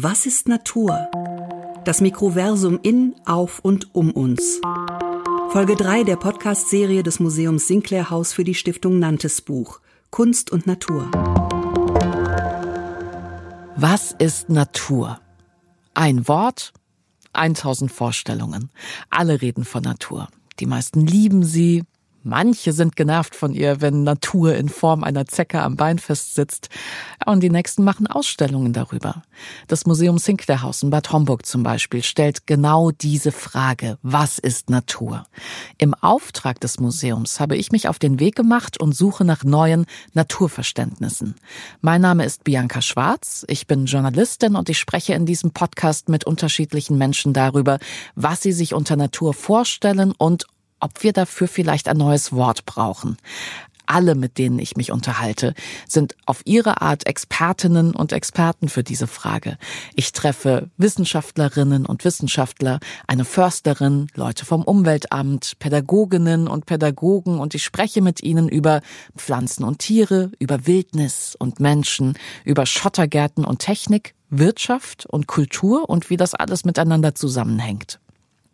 Was ist Natur? Das Mikroversum in, auf und um uns. Folge 3 der Podcast-Serie des Museums Sinclair Haus für die Stiftung Nantes Buch Kunst und Natur. Was ist Natur? Ein Wort, 1000 Vorstellungen. Alle reden von Natur. Die meisten lieben sie, Manche sind genervt von ihr, wenn Natur in Form einer Zecke am Bein festsitzt. Und die nächsten machen Ausstellungen darüber. Das Museum Sinclairhaus in Bad Homburg zum Beispiel stellt genau diese Frage. Was ist Natur? Im Auftrag des Museums habe ich mich auf den Weg gemacht und suche nach neuen Naturverständnissen. Mein Name ist Bianca Schwarz. Ich bin Journalistin und ich spreche in diesem Podcast mit unterschiedlichen Menschen darüber, was sie sich unter Natur vorstellen und ob wir dafür vielleicht ein neues Wort brauchen. Alle, mit denen ich mich unterhalte, sind auf ihre Art Expertinnen und Experten für diese Frage. Ich treffe Wissenschaftlerinnen und Wissenschaftler, eine Försterin, Leute vom Umweltamt, Pädagoginnen und Pädagogen und ich spreche mit ihnen über Pflanzen und Tiere, über Wildnis und Menschen, über Schottergärten und Technik, Wirtschaft und Kultur und wie das alles miteinander zusammenhängt.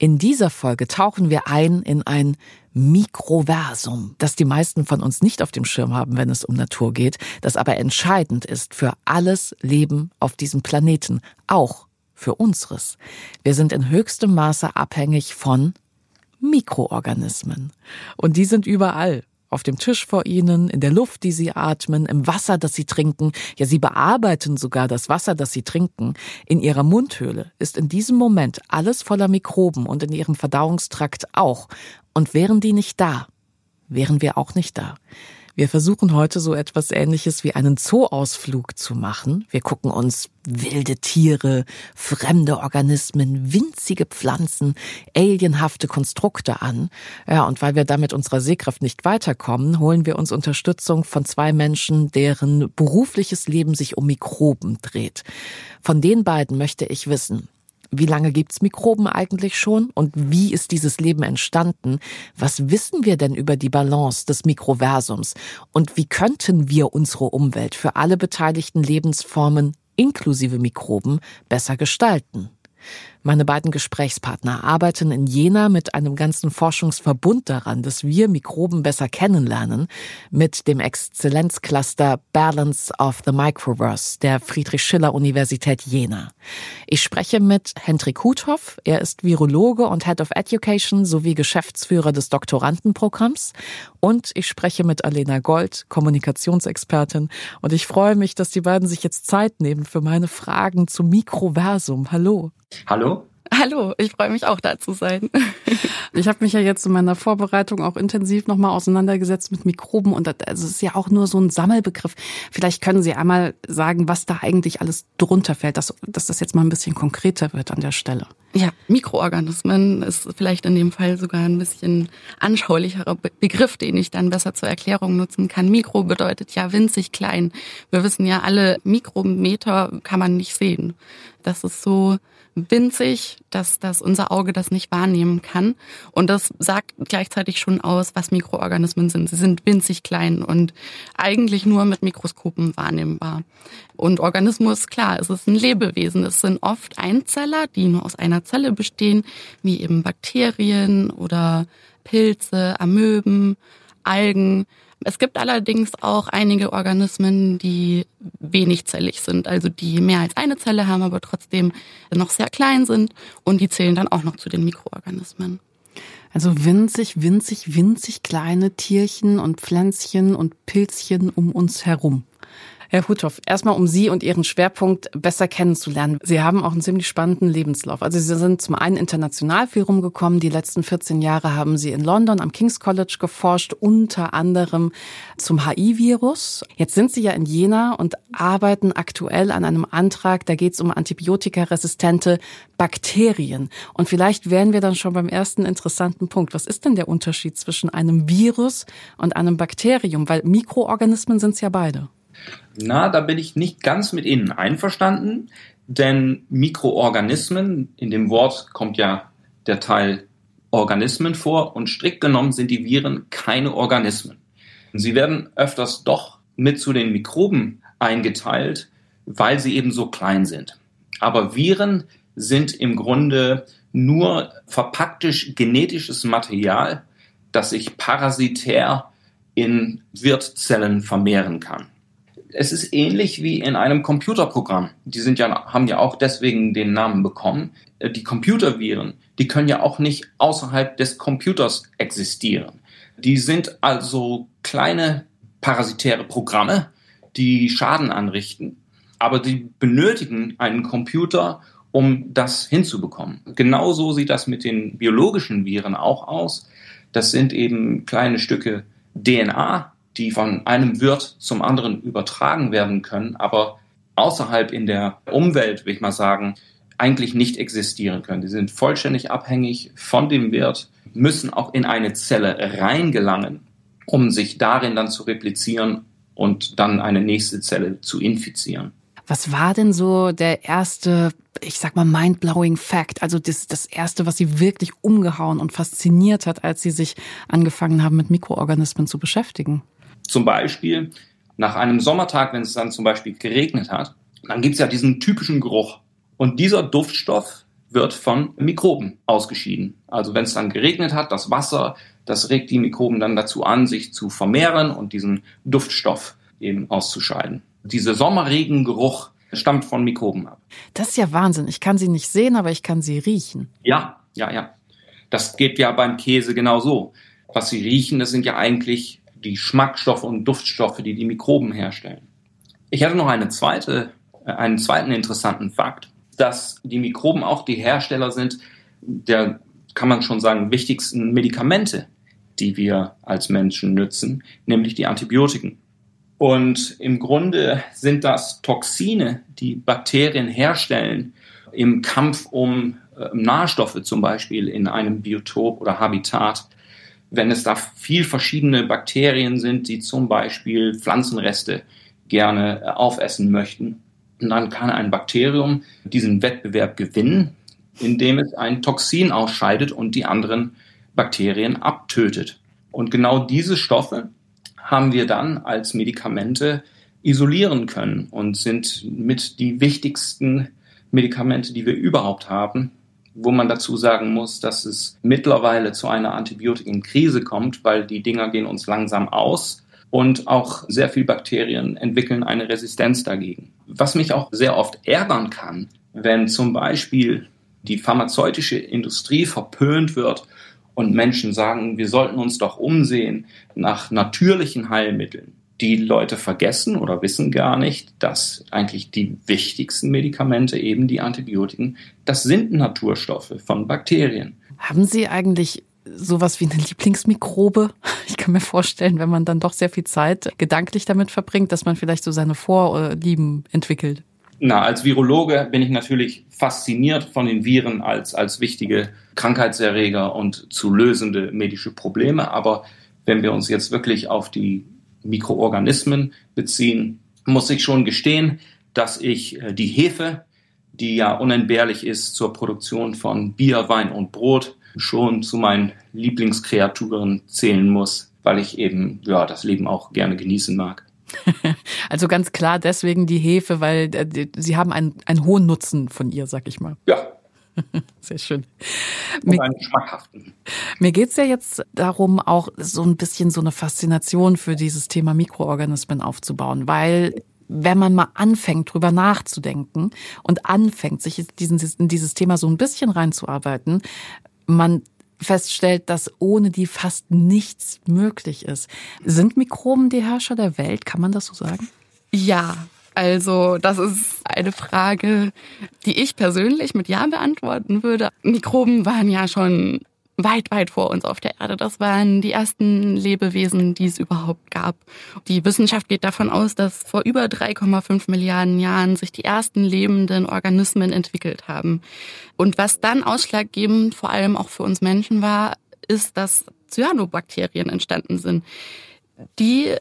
In dieser Folge tauchen wir ein in ein Mikroversum, das die meisten von uns nicht auf dem Schirm haben, wenn es um Natur geht, das aber entscheidend ist für alles Leben auf diesem Planeten, auch für unseres. Wir sind in höchstem Maße abhängig von Mikroorganismen. Und die sind überall auf dem Tisch vor ihnen, in der Luft, die sie atmen, im Wasser, das sie trinken, ja, sie bearbeiten sogar das Wasser, das sie trinken. In ihrer Mundhöhle ist in diesem Moment alles voller Mikroben und in ihrem Verdauungstrakt auch. Und wären die nicht da, wären wir auch nicht da. Wir versuchen heute so etwas Ähnliches wie einen Zooausflug zu machen. Wir gucken uns wilde Tiere, fremde Organismen, winzige Pflanzen, alienhafte Konstrukte an. Ja, und weil wir damit unserer Sehkraft nicht weiterkommen, holen wir uns Unterstützung von zwei Menschen, deren berufliches Leben sich um Mikroben dreht. Von den beiden möchte ich wissen, wie lange gibt's Mikroben eigentlich schon und wie ist dieses Leben entstanden? Was wissen wir denn über die Balance des Mikroversums und wie könnten wir unsere Umwelt für alle beteiligten Lebensformen inklusive Mikroben besser gestalten? Meine beiden Gesprächspartner arbeiten in Jena mit einem ganzen Forschungsverbund daran, dass wir Mikroben besser kennenlernen, mit dem Exzellenzcluster Balance of the Microverse der Friedrich-Schiller-Universität Jena. Ich spreche mit Hendrik Huthoff, er ist Virologe und Head of Education sowie Geschäftsführer des Doktorandenprogramms und ich spreche mit Alena Gold, Kommunikationsexpertin und ich freue mich, dass die beiden sich jetzt Zeit nehmen für meine Fragen zum Mikroversum. Hallo. Hallo. Hallo, ich freue mich auch da zu sein. Ich habe mich ja jetzt in meiner Vorbereitung auch intensiv nochmal auseinandergesetzt mit Mikroben und das, also ist ja auch nur so ein Sammelbegriff. Vielleicht können Sie einmal sagen, was da eigentlich alles drunter fällt, dass, dass das jetzt mal ein bisschen konkreter wird an der Stelle. Ja, Mikroorganismen ist vielleicht in dem Fall sogar ein bisschen anschaulicherer Begriff, den ich dann besser zur Erklärung nutzen kann. Mikro bedeutet ja winzig klein. Wir wissen ja alle, Mikrometer kann man nicht sehen. Das ist so winzig, dass, dass unser Auge das nicht wahrnehmen kann. Und das sagt gleichzeitig schon aus, was Mikroorganismen sind. Sie sind winzig klein und eigentlich nur mit Mikroskopen wahrnehmbar. Und Organismus, klar, es ist ein Lebewesen. Es sind oft Einzeller, die nur aus einer Zelle bestehen, wie eben Bakterien oder Pilze, Amöben, Algen. Es gibt allerdings auch einige Organismen, die wenigzellig sind, also die mehr als eine Zelle haben, aber trotzdem noch sehr klein sind und die zählen dann auch noch zu den Mikroorganismen. Also winzig, winzig, winzig kleine Tierchen und Pflänzchen und Pilzchen um uns herum. Herr Huthoff, erstmal um Sie und Ihren Schwerpunkt besser kennenzulernen. Sie haben auch einen ziemlich spannenden Lebenslauf. Also Sie sind zum einen international viel rumgekommen. Die letzten 14 Jahre haben Sie in London am King's College geforscht, unter anderem zum HIV-Virus. Jetzt sind Sie ja in Jena und arbeiten aktuell an einem Antrag. Da geht es um antibiotikaresistente Bakterien. Und vielleicht wären wir dann schon beim ersten interessanten Punkt. Was ist denn der Unterschied zwischen einem Virus und einem Bakterium? Weil Mikroorganismen sind es ja beide. Na, da bin ich nicht ganz mit Ihnen einverstanden, denn Mikroorganismen, in dem Wort kommt ja der Teil Organismen vor und strikt genommen sind die Viren keine Organismen. Sie werden öfters doch mit zu den Mikroben eingeteilt, weil sie eben so klein sind. Aber Viren sind im Grunde nur verpacktisch genetisches Material, das sich parasitär in Wirtzellen vermehren kann. Es ist ähnlich wie in einem Computerprogramm. Die sind ja, haben ja auch deswegen den Namen bekommen. Die Computerviren, die können ja auch nicht außerhalb des Computers existieren. Die sind also kleine parasitäre Programme, die Schaden anrichten, aber die benötigen einen Computer, um das hinzubekommen. Genauso sieht das mit den biologischen Viren auch aus. Das sind eben kleine Stücke DNA, die von einem Wirt zum anderen übertragen werden können, aber außerhalb in der Umwelt, will ich mal sagen, eigentlich nicht existieren können. Die sind vollständig abhängig von dem Wirt, müssen auch in eine Zelle reingelangen, um sich darin dann zu replizieren und dann eine nächste Zelle zu infizieren. Was war denn so der erste, ich sag mal, mind-blowing Fact? Also das, das erste, was Sie wirklich umgehauen und fasziniert hat, als Sie sich angefangen haben, mit Mikroorganismen zu beschäftigen? Zum Beispiel nach einem Sommertag, wenn es dann zum Beispiel geregnet hat, dann gibt es ja diesen typischen Geruch. Und dieser Duftstoff wird von Mikroben ausgeschieden. Also wenn es dann geregnet hat, das Wasser, das regt die Mikroben dann dazu an, sich zu vermehren und diesen Duftstoff eben auszuscheiden. Dieser Sommerregengeruch stammt von Mikroben ab. Das ist ja Wahnsinn. Ich kann sie nicht sehen, aber ich kann sie riechen. Ja, ja, ja. Das geht ja beim Käse genau so. Was sie riechen, das sind ja eigentlich die Schmackstoffe und Duftstoffe, die die Mikroben herstellen. Ich hatte noch eine zweite, äh, einen zweiten interessanten Fakt, dass die Mikroben auch die Hersteller sind der, kann man schon sagen, wichtigsten Medikamente, die wir als Menschen nützen, nämlich die Antibiotiken. Und im Grunde sind das Toxine, die Bakterien herstellen im Kampf um äh, Nahrstoffe zum Beispiel in einem Biotop oder Habitat. Wenn es da viel verschiedene Bakterien sind, die zum Beispiel Pflanzenreste gerne äh, aufessen möchten, dann kann ein Bakterium diesen Wettbewerb gewinnen, indem es ein Toxin ausscheidet und die anderen Bakterien abtötet. Und genau diese Stoffe haben wir dann als Medikamente isolieren können und sind mit die wichtigsten Medikamente, die wir überhaupt haben, wo man dazu sagen muss, dass es mittlerweile zu einer Antibiotikenkrise kommt, weil die Dinger gehen uns langsam aus und auch sehr viele Bakterien entwickeln eine Resistenz dagegen. Was mich auch sehr oft ärgern kann, wenn zum Beispiel die pharmazeutische Industrie verpönt wird und Menschen sagen, wir sollten uns doch umsehen nach natürlichen Heilmitteln. Die Leute vergessen oder wissen gar nicht, dass eigentlich die wichtigsten Medikamente, eben die Antibiotiken, das sind Naturstoffe von Bakterien. Haben Sie eigentlich sowas wie eine Lieblingsmikrobe? Ich kann mir vorstellen, wenn man dann doch sehr viel Zeit gedanklich damit verbringt, dass man vielleicht so seine Vorlieben entwickelt. Na, als Virologe bin ich natürlich fasziniert von den Viren als, als wichtige Krankheitserreger und zu lösende medische Probleme. Aber wenn wir uns jetzt wirklich auf die Mikroorganismen beziehen, muss ich schon gestehen, dass ich äh, die Hefe, die ja unentbehrlich ist zur Produktion von Bier, Wein und Brot, schon zu meinen Lieblingskreaturen zählen muss, weil ich eben ja das Leben auch gerne genießen mag. Also ganz klar deswegen die Hefe, weil äh, sie haben einen, einen hohen Nutzen von ihr, sag ich mal. Ja. Sehr schön. Schmackhaften. Mir geht's ja jetzt darum, auch so ein bisschen so eine Faszination für dieses Thema Mikroorganismen aufzubauen, weil wenn man mal anfängt, drüber nachzudenken und anfängt, sich in dieses Thema so ein bisschen reinzuarbeiten, man feststellt, dass ohne die fast nichts möglich ist. Sind Mikroben die Herrscher der Welt? Kann man das so sagen? Ja, also das ist eine Frage, die ich persönlich mit Ja beantworten würde. Mikroben waren ja schon weit, weit vor uns auf der Erde. Das waren die ersten Lebewesen, die es überhaupt gab. Die Wissenschaft geht davon aus, dass vor über 3,5 Milliarden Jahren sich die ersten lebenden Organismen entwickelt haben. Und was dann ausschlaggebend vor allem auch für uns Menschen war, ist, dass Cyanobakterien entstanden sind. Die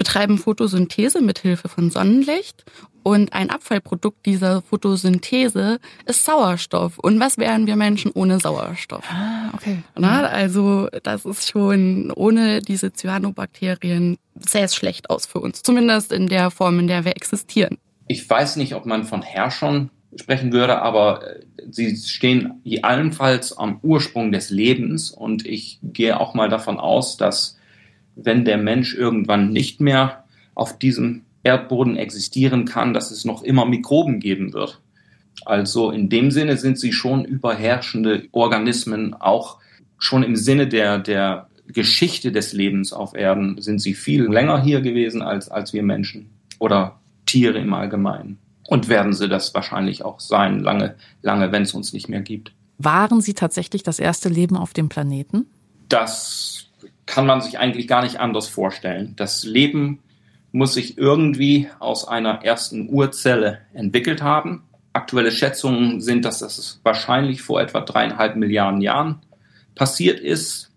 betreiben Photosynthese mit Hilfe von Sonnenlicht und ein Abfallprodukt dieser Photosynthese ist Sauerstoff. Und was wären wir Menschen ohne Sauerstoff? Ah, okay. Na, also das ist schon ohne diese Cyanobakterien sähe es schlecht aus für uns. Zumindest in der Form, in der wir existieren. Ich weiß nicht, ob man von Herrschern sprechen würde, aber äh, sie stehen allenfalls am Ursprung des Lebens und ich gehe auch mal davon aus, dass wenn der Mensch irgendwann nicht mehr auf diesem Erdboden existieren kann, dass es noch immer Mikroben geben wird. Also in dem Sinne sind sie schon überherrschende Organismen, auch schon im Sinne der, der Geschichte des Lebens auf Erden sind sie viel länger hier gewesen als, als wir Menschen oder Tiere im Allgemeinen. Und werden sie das wahrscheinlich auch sein, lange, lange, wenn es uns nicht mehr gibt. Waren sie tatsächlich das erste Leben auf dem Planeten? Das kann man sich eigentlich gar nicht anders vorstellen. Das Leben muss sich irgendwie aus einer ersten Urzelle entwickelt haben. Aktuelle Schätzungen sind, dass das wahrscheinlich vor etwa dreieinhalb Milliarden Jahren passiert ist,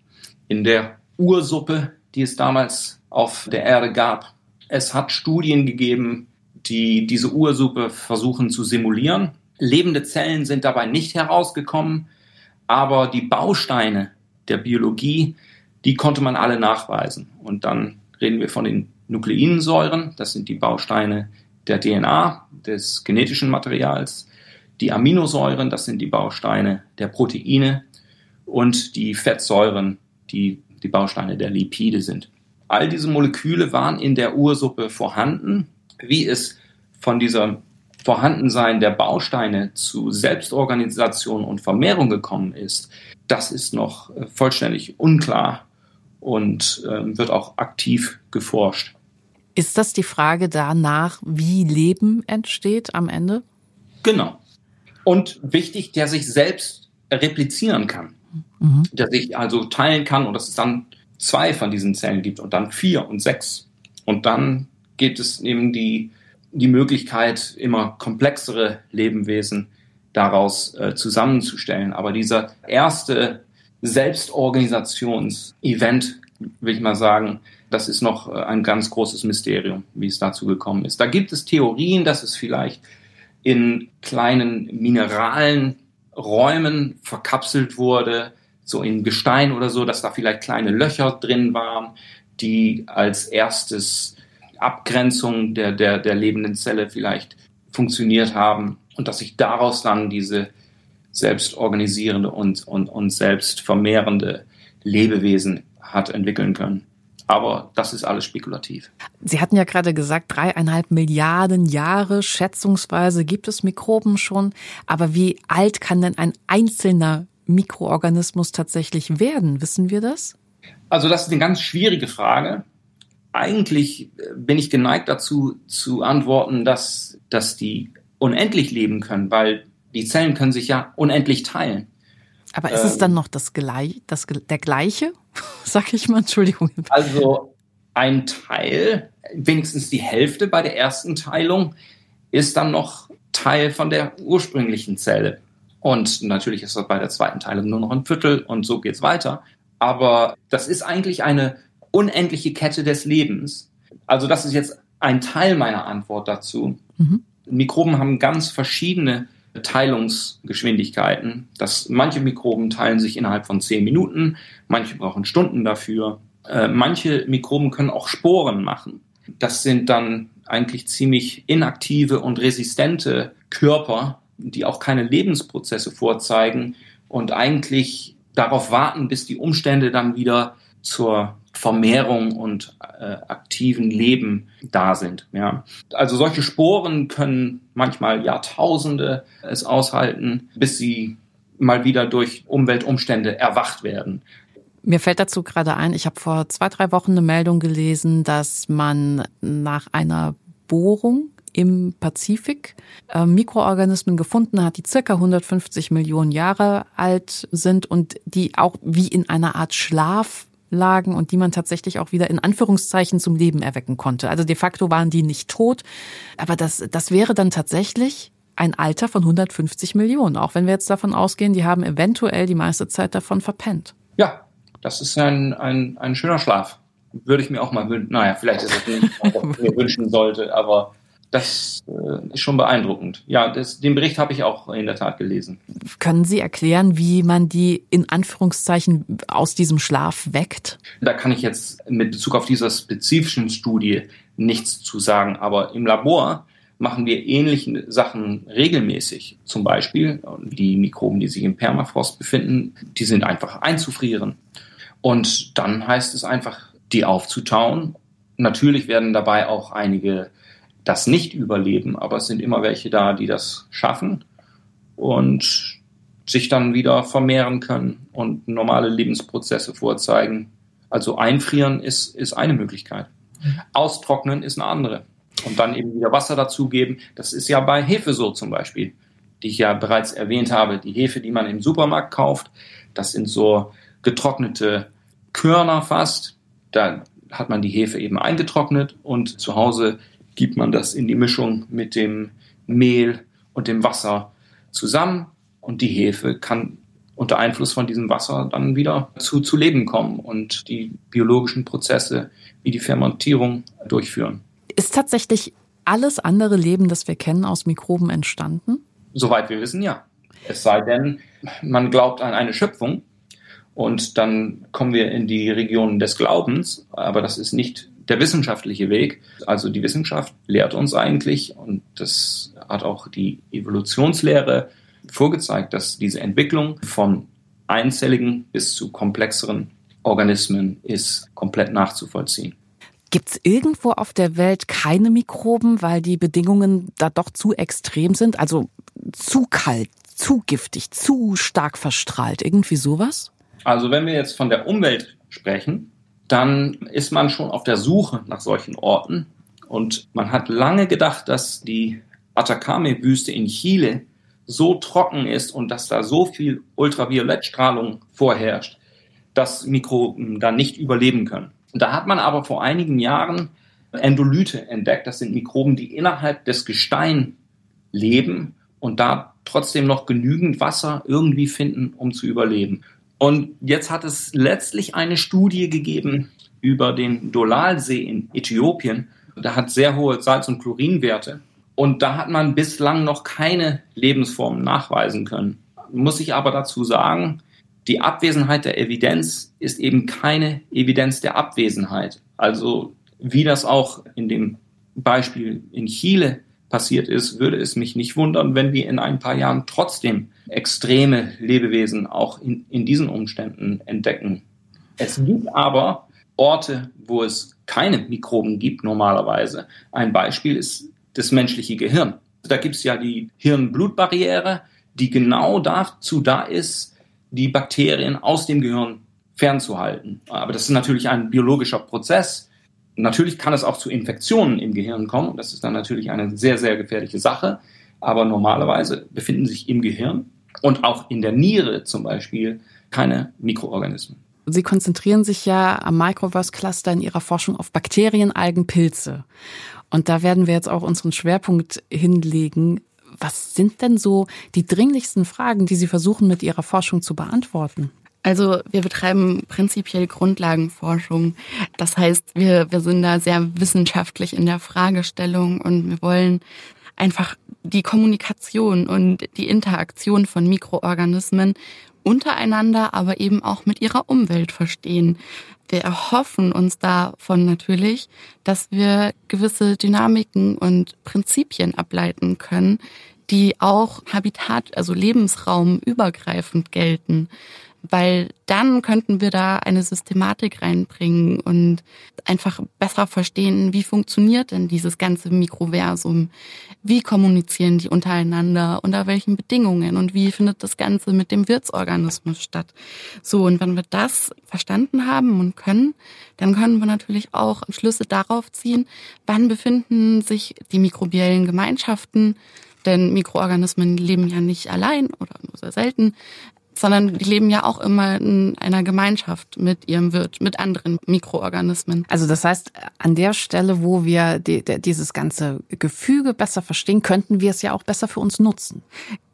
in der Ursuppe, die es damals auf der Erde gab. Es hat Studien gegeben, die diese Ursuppe versuchen zu simulieren. Lebende Zellen sind dabei nicht herausgekommen, aber die Bausteine der Biologie, die konnte man alle nachweisen. Und dann reden wir von den Nukleinsäuren, das sind die Bausteine der DNA, des genetischen Materials, die Aminosäuren, das sind die Bausteine der Proteine. Und die Fettsäuren, die die Bausteine der Lipide sind. All diese Moleküle waren in der Ursuppe vorhanden. Wie es von dieser Vorhandensein der Bausteine zu Selbstorganisation und Vermehrung gekommen ist, das ist noch vollständig unklar und äh, wird auch aktiv geforscht. Ist das die Frage danach, wie Leben entsteht am Ende? Genau. Und wichtig, der sich selbst replizieren kann. Mhm. Der sich also teilen kann und dass es dann zwei von diesen Zellen gibt und dann vier und sechs. Und dann gibt es eben die, die Möglichkeit, immer komplexere Lebewesen daraus äh, zusammenzustellen. Aber dieser erste Selbstorganisations-Event, will ich mal sagen, das ist noch äh, ein ganz großes Mysterium, wie es dazu gekommen ist. Da gibt es Theorien, dass es vielleicht in kleinen mineralen Räumen verkapselt wurde, so in Gestein oder so, dass da vielleicht kleine Löcher drin waren, die als erstes Abgrenzung der, der, der lebenden Zelle vielleicht funktioniert haben und dass sich daraus dann diese selbstorganisierende und, und, und selbst vermehrende Lebewesen hat entwickeln können. Aber das ist alles spekulativ. Sie hatten ja gerade gesagt, dreieinhalb Milliarden Jahre schätzungsweise gibt es Mikroben schon. Aber wie alt kann denn ein einzelner Mikroorganismus tatsächlich werden? Wissen wir das? Also das ist eine ganz schwierige Frage eigentlich äh, bin ich geneigt dazu zu antworten, dass, dass die unendlich leben können, weil die Zellen können sich ja unendlich teilen. Aber ist ähm, es dann noch das, Gleich, das der gleiche? Sag ich mal, Entschuldigung. Also ein Teil, wenigstens die Hälfte bei der ersten Teilung, ist dann noch Teil von der ursprünglichen Zelle. Und natürlich ist das bei der zweiten Teilung nur noch ein Viertel und so geht's weiter. Aber das ist eigentlich eine unendliche Kette des Lebens. Also das ist jetzt ein Teil meiner Antwort dazu. Mhm. Mikroben haben ganz verschiedene Teilungsgeschwindigkeiten. Das, manche Mikroben teilen sich innerhalb von zehn Minuten, manche brauchen Stunden dafür. Äh, manche Mikroben können auch Sporen machen. Das sind dann eigentlich ziemlich inaktive und resistente Körper, die auch keine Lebensprozesse vorzeigen und eigentlich darauf warten, bis die Umstände dann wieder zur Vermehrung und äh, aktiven Leben da sind. Ja. Also solche Sporen können manchmal Jahrtausende es aushalten, bis sie mal wieder durch Umweltumstände erwacht werden. Mir fällt dazu gerade ein, ich habe vor zwei, drei Wochen eine Meldung gelesen, dass man nach einer Bohrung im Pazifik äh, Mikroorganismen gefunden hat, die circa 150 Millionen Jahre alt sind und die auch wie in einer Art Schlaf lagen und die man tatsächlich auch wieder in Anführungszeichen zum Leben erwecken konnte. Also de facto waren die nicht tot, aber das, das wäre dann tatsächlich ein Alter von 150 Millionen, auch wenn wir jetzt davon ausgehen, die haben eventuell die meiste Zeit davon verpennt. Ja, das ist ein, ein, ein schöner Schlaf. Würde ich mir auch mal wünschen. Naja, vielleicht ist es nicht, was ich mir wünschen sollte, aber das äh, ist schon beeindruckend. Ja, das, den Bericht habe ich auch in der Tat gelesen. Können Sie erklären, wie man die in Anführungszeichen aus diesem Schlaf weckt? Da kann ich jetzt mit Bezug auf diese spezifischen Studie nichts zu sagen, aber im Labor machen wir ähnliche Sachen regelmäßig. Zum Beispiel die Mikroben, die sich im Permafrost befinden, die sind einfach einzufrieren. Und dann heißt es einfach, die aufzutauen. Natürlich werden dabei auch einige das nicht überleben, aber es sind immer welche da, die das schaffen und sich dann wieder vermehren können und normale Lebensprozesse vorzeigen. Also einfrieren ist, ist eine Möglichkeit. Austrocknen ist eine andere. Und dann eben wieder Wasser dazugeben. Das ist ja bei Hefe so zum Beispiel, die ich ja bereits erwähnt habe. Die Hefe, die man im Supermarkt kauft, das sind so getrocknete Körner fast. Da hat man die Hefe eben eingetrocknet und zu Hause gibt man das in die Mischung mit dem Mehl und dem Wasser zusammen und die Hefe kann unter Einfluss von diesem Wasser dann wieder zu, zu Leben kommen und die biologischen Prozesse wie die Fermentierung durchführen. Ist tatsächlich alles andere Leben, das wir kennen, aus Mikroben entstanden? Soweit wir wissen, ja. Es sei denn, man glaubt an eine Schöpfung und dann kommen wir in die Regionen des Glaubens, aber das ist nicht der wissenschaftliche Weg. Also die Wissenschaft lehrt uns eigentlich, und das hat auch die Evolutionslehre vorgezeigt, dass diese Entwicklung von einzelligen bis zu komplexeren Organismen ist komplett nachzuvollziehen. Gibt es irgendwo auf der Welt keine Mikroben, weil die Bedingungen da doch zu extrem sind? Also zu kalt, zu giftig, zu stark verstrahlt, irgendwie sowas? Also wenn wir jetzt von der Umwelt sprechen, dann ist man schon auf der Suche nach solchen Orten. Und man hat lange gedacht, dass die Atacame-Wüste in Chile so trocken ist und dass da so viel Ultraviolettstrahlung vorherrscht, dass Mikroben da nicht überleben können. Da hat man aber vor einigen Jahren Endolyte entdeckt. Das sind Mikroben, die innerhalb des Gestein leben und da trotzdem noch genügend Wasser irgendwie finden, um zu überleben. Und jetzt hat es letztlich eine Studie gegeben über den Dolalsee in Äthiopien. Der hat sehr hohe Salz- und Chlorinwerte. Und da hat man bislang noch keine Lebensformen nachweisen können. Muss ich aber dazu sagen, die Abwesenheit der Evidenz ist eben keine Evidenz der Abwesenheit. Also wie das auch in dem Beispiel in Chile passiert ist, würde es mich nicht wundern, wenn wir in ein paar Jahren trotzdem extreme Lebewesen auch in, in diesen Umständen entdecken. Es gibt aber Orte, wo es keine Mikroben gibt normalerweise. Ein Beispiel ist das menschliche Gehirn. Da gibt es ja die Hirn-Blut-Barriere, die genau dazu da ist, die Bakterien aus dem Gehirn fernzuhalten. Aber das ist natürlich ein biologischer Prozess. Natürlich kann es auch zu Infektionen im Gehirn kommen. Das ist dann natürlich eine sehr, sehr gefährliche Sache. Aber normalerweise befinden sich im Gehirn und auch in der Niere zum Beispiel keine Mikroorganismen. Sie konzentrieren sich ja am Microverse Cluster in Ihrer Forschung auf Bakterien, Algen, Pilze. Und da werden wir jetzt auch unseren Schwerpunkt hinlegen. Was sind denn so die dringlichsten Fragen, die Sie versuchen mit Ihrer Forschung zu beantworten? Also wir betreiben prinzipiell Grundlagenforschung. Das heißt, wir, wir sind da sehr wissenschaftlich in der Fragestellung und wir wollen einfach die Kommunikation und die Interaktion von Mikroorganismen untereinander, aber eben auch mit ihrer Umwelt verstehen. Wir erhoffen uns davon natürlich, dass wir gewisse Dynamiken und Prinzipien ableiten können, die auch Habitat, also Lebensraum übergreifend gelten weil dann könnten wir da eine Systematik reinbringen und einfach besser verstehen, wie funktioniert denn dieses ganze Mikroversum, wie kommunizieren die untereinander, unter welchen Bedingungen? Und wie findet das Ganze mit dem Wirtsorganismus statt. So, und wenn wir das verstanden haben und können, dann können wir natürlich auch Schlüsse darauf ziehen, wann befinden sich die mikrobiellen Gemeinschaften? Denn Mikroorganismen leben ja nicht allein oder nur sehr selten sondern die leben ja auch immer in einer Gemeinschaft mit ihrem Wirt, mit anderen Mikroorganismen. Also das heißt, an der Stelle, wo wir die, die, dieses ganze Gefüge besser verstehen, könnten wir es ja auch besser für uns nutzen.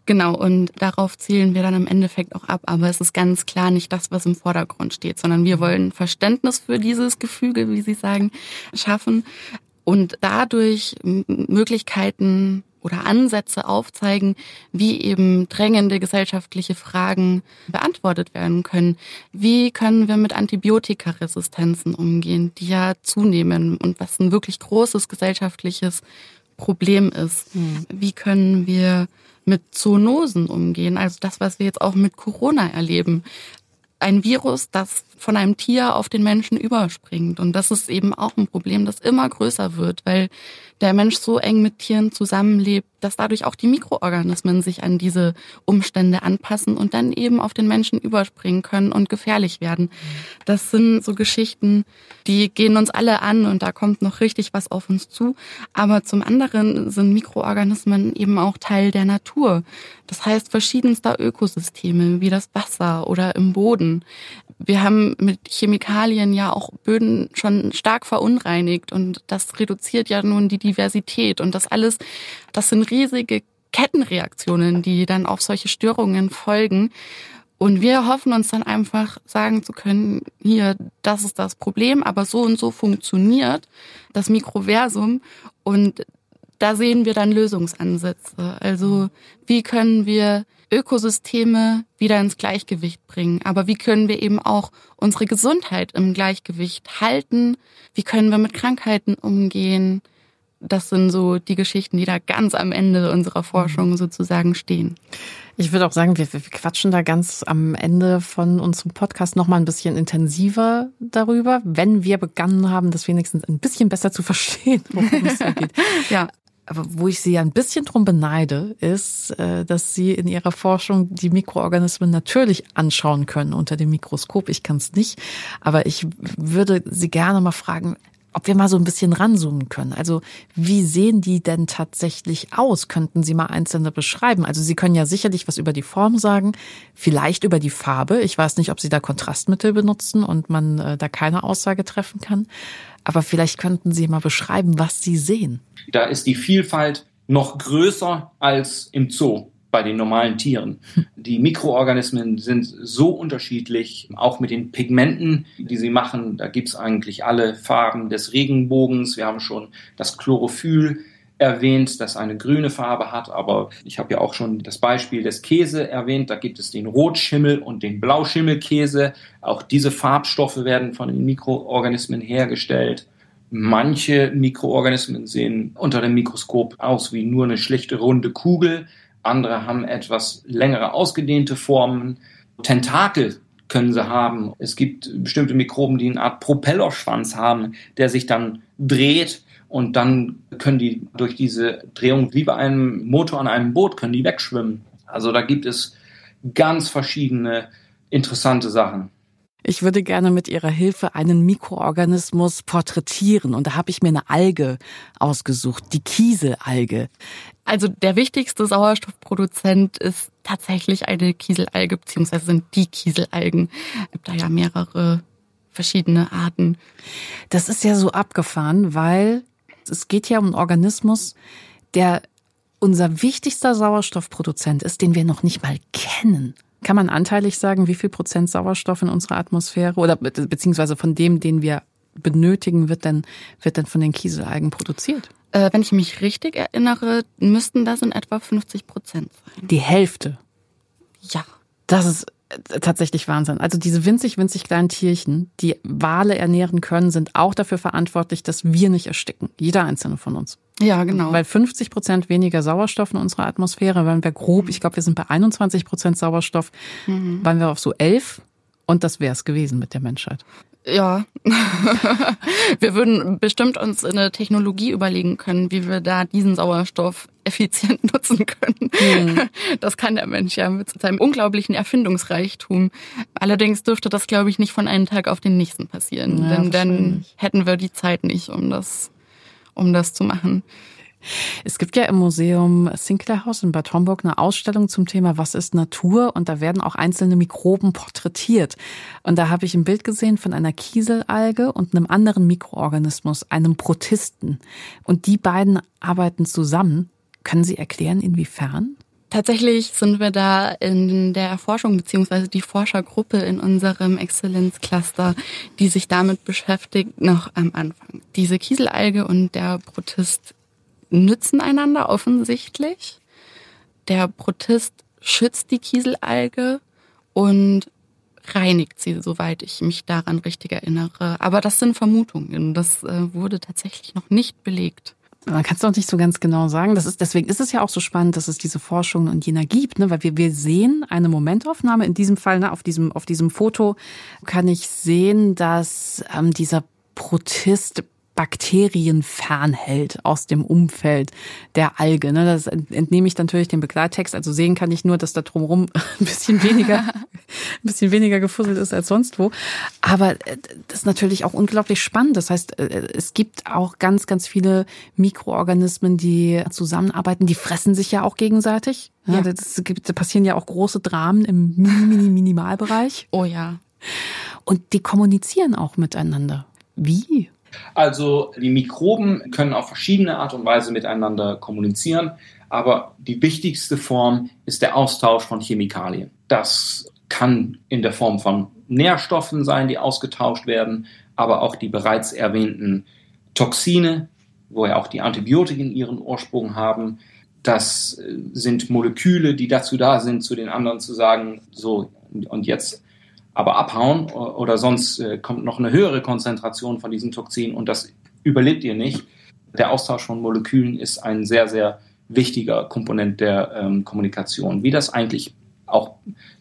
Genau, und darauf zielen wir dann im Endeffekt auch ab. Aber es ist ganz klar nicht das, was im Vordergrund steht, sondern wir wollen Verständnis für dieses Gefüge, wie Sie sagen, schaffen und dadurch Möglichkeiten oder Ansätze aufzeigen, wie eben drängende gesellschaftliche Fragen beantwortet werden können. Wie können wir mit Antibiotikaresistenzen umgehen, die ja zunehmen und was ein wirklich großes gesellschaftliches Problem ist. Mhm. Wie können wir mit Zoonosen umgehen? Also das, was wir jetzt auch mit Corona erleben. Ein Virus, das von einem Tier auf den Menschen überspringt. Und das ist eben auch ein Problem, das immer größer wird, weil der Mensch so eng mit Tieren zusammenlebt, dass dadurch auch die Mikroorganismen sich an diese Umstände anpassen und dann eben auf den Menschen überspringen können und gefährlich werden. Das sind so Geschichten, die gehen uns alle an und da kommt noch richtig was auf uns zu. Aber zum anderen sind Mikroorganismen eben auch Teil der Natur. Das heißt verschiedenster Ökosysteme wie das Wasser oder im Boden. Wir haben mit Chemikalien ja auch Böden schon stark verunreinigt und das reduziert ja nun die Diversität und das alles, das sind riesige Kettenreaktionen, die dann auf solche Störungen folgen. Und wir hoffen uns dann einfach sagen zu können, hier, das ist das Problem, aber so und so funktioniert das Mikroversum und da sehen wir dann Lösungsansätze. Also wie können wir Ökosysteme wieder ins Gleichgewicht bringen? Aber wie können wir eben auch unsere Gesundheit im Gleichgewicht halten? Wie können wir mit Krankheiten umgehen? Das sind so die Geschichten, die da ganz am Ende unserer Forschung sozusagen stehen. Ich würde auch sagen, wir, wir quatschen da ganz am Ende von unserem Podcast noch mal ein bisschen intensiver darüber, wenn wir begonnen haben, das wenigstens ein bisschen besser zu verstehen, worum es geht. ja. Aber wo ich sie ja ein bisschen drum beneide, ist, äh, dass sie in ihrer Forschung die Mikroorganismen natürlich anschauen können unter dem Mikroskop. Ich kann es nicht, aber ich würde sie gerne mal fragen, ob wir mal so ein bisschen ranzoomen können. Also wie sehen die denn tatsächlich aus? Könnten Sie mal einzelne beschreiben? Also Sie können ja sicherlich was über die Form sagen, vielleicht über die Farbe. Ich weiß nicht, ob Sie da Kontrastmittel benutzen und man äh, da keine Aussage treffen kann. Aber vielleicht könnten Sie mal beschreiben, was Sie sehen. Da ist die Vielfalt noch größer als im Zoo bei den normalen Tieren. Die Mikroorganismen sind so unterschiedlich, auch mit den Pigmenten, die sie machen. Da gibt es eigentlich alle Farben des Regenbogens. Wir haben schon das Chlorophyll erwähnt, das eine grüne Farbe hat, aber ich habe ja auch schon das Beispiel des Käse erwähnt. Da gibt es den Rotschimmel und den Blauschimmelkäse. Auch diese Farbstoffe werden von den Mikroorganismen hergestellt. Manche Mikroorganismen sehen unter dem Mikroskop aus wie nur eine schlichte runde Kugel. Andere haben etwas längere ausgedehnte Formen. Tentakel können sie haben. Es gibt bestimmte Mikroben, die eine Art Propellerschwanz haben, der sich dann dreht und dann können die durch diese Drehung wie bei einem Motor an einem Boot können die wegschwimmen. Also da gibt es ganz verschiedene interessante Sachen. Ich würde gerne mit Ihrer Hilfe einen Mikroorganismus porträtieren und da habe ich mir eine Alge ausgesucht, die Kieselalge. Also der wichtigste Sauerstoffproduzent ist tatsächlich eine Kieselalge, beziehungsweise sind die Kieselalgen. Es gibt da ja mehrere verschiedene Arten. Das ist ja so abgefahren, weil es geht ja um einen Organismus, der unser wichtigster Sauerstoffproduzent ist, den wir noch nicht mal kennen. Kann man anteilig sagen, wie viel Prozent Sauerstoff in unserer Atmosphäre oder beziehungsweise von dem, den wir benötigen, wird denn, wird denn von den Kieselalgen produziert? Äh, wenn ich mich richtig erinnere, müssten das in etwa 50 Prozent sein. Die Hälfte? Ja. Das ist äh, tatsächlich Wahnsinn. Also diese winzig, winzig kleinen Tierchen, die Wale ernähren können, sind auch dafür verantwortlich, dass wir nicht ersticken. Jeder einzelne von uns. Ja, genau. Weil 50 Prozent weniger Sauerstoff in unserer Atmosphäre, wenn wir grob, ich glaube, wir sind bei 21 Prozent Sauerstoff, mhm. waren wir auf so 11 und das wäre es gewesen mit der Menschheit. Ja, wir würden bestimmt uns eine Technologie überlegen können, wie wir da diesen Sauerstoff effizient nutzen können. Mhm. Das kann der Mensch ja mit seinem unglaublichen Erfindungsreichtum. Allerdings dürfte das, glaube ich, nicht von einem Tag auf den nächsten passieren, ja, denn dann hätten wir die Zeit nicht, um das, um das zu machen. Es gibt ja im Museum Sinclair House in Bad Homburg eine Ausstellung zum Thema Was ist Natur? Und da werden auch einzelne Mikroben porträtiert. Und da habe ich ein Bild gesehen von einer Kieselalge und einem anderen Mikroorganismus, einem Protisten. Und die beiden arbeiten zusammen. Können Sie erklären, inwiefern? Tatsächlich sind wir da in der Erforschung beziehungsweise die Forschergruppe in unserem Exzellenzcluster, die sich damit beschäftigt, noch am Anfang. Diese Kieselalge und der Protist nützen einander offensichtlich. Der Protist schützt die Kieselalge und reinigt sie, soweit ich mich daran richtig erinnere. Aber das sind Vermutungen. Das äh, wurde tatsächlich noch nicht belegt. Man kann es doch nicht so ganz genau sagen. Das ist, deswegen ist es ja auch so spannend, dass es diese Forschungen und jener gibt, ne? weil wir, wir sehen eine Momentaufnahme. In diesem Fall, ne, auf diesem, auf diesem Foto kann ich sehen, dass ähm, dieser Protist Bakterien fernhält aus dem Umfeld der Alge. Ne? Das entnehme ich natürlich dem Begleittext. Also sehen kann ich nur, dass da drumherum ein bisschen weniger, ein bisschen weniger gefusselt ist als sonst wo. Aber äh, das ist natürlich auch unglaublich spannend. Das heißt, äh, es gibt auch ganz, ganz viele Mikroorganismen, die zusammenarbeiten. Die fressen sich ja auch gegenseitig. Ja. Das gibt, da passieren ja auch große Dramen im Mini-Minimalbereich. Oh ja. Und die kommunizieren auch miteinander. Wie? Also die Mikroben können auf verschiedene Art und Weise miteinander kommunizieren, aber die wichtigste Form ist der Austausch von Chemikalien. Das kann in der Form von Nährstoffen sein, die ausgetauscht werden, aber auch die bereits erwähnten Toxine, wo ja auch die Antibiotiken ihren Ursprung haben. Das sind Moleküle, die dazu da sind, zu den anderen zu sagen, so und jetzt aber abhauen oder sonst äh, kommt noch eine höhere Konzentration von diesen Toxinen und das überlebt ihr nicht. Der Austausch von Molekülen ist ein sehr, sehr wichtiger Komponent der ähm, Kommunikation. Wie das eigentlich auch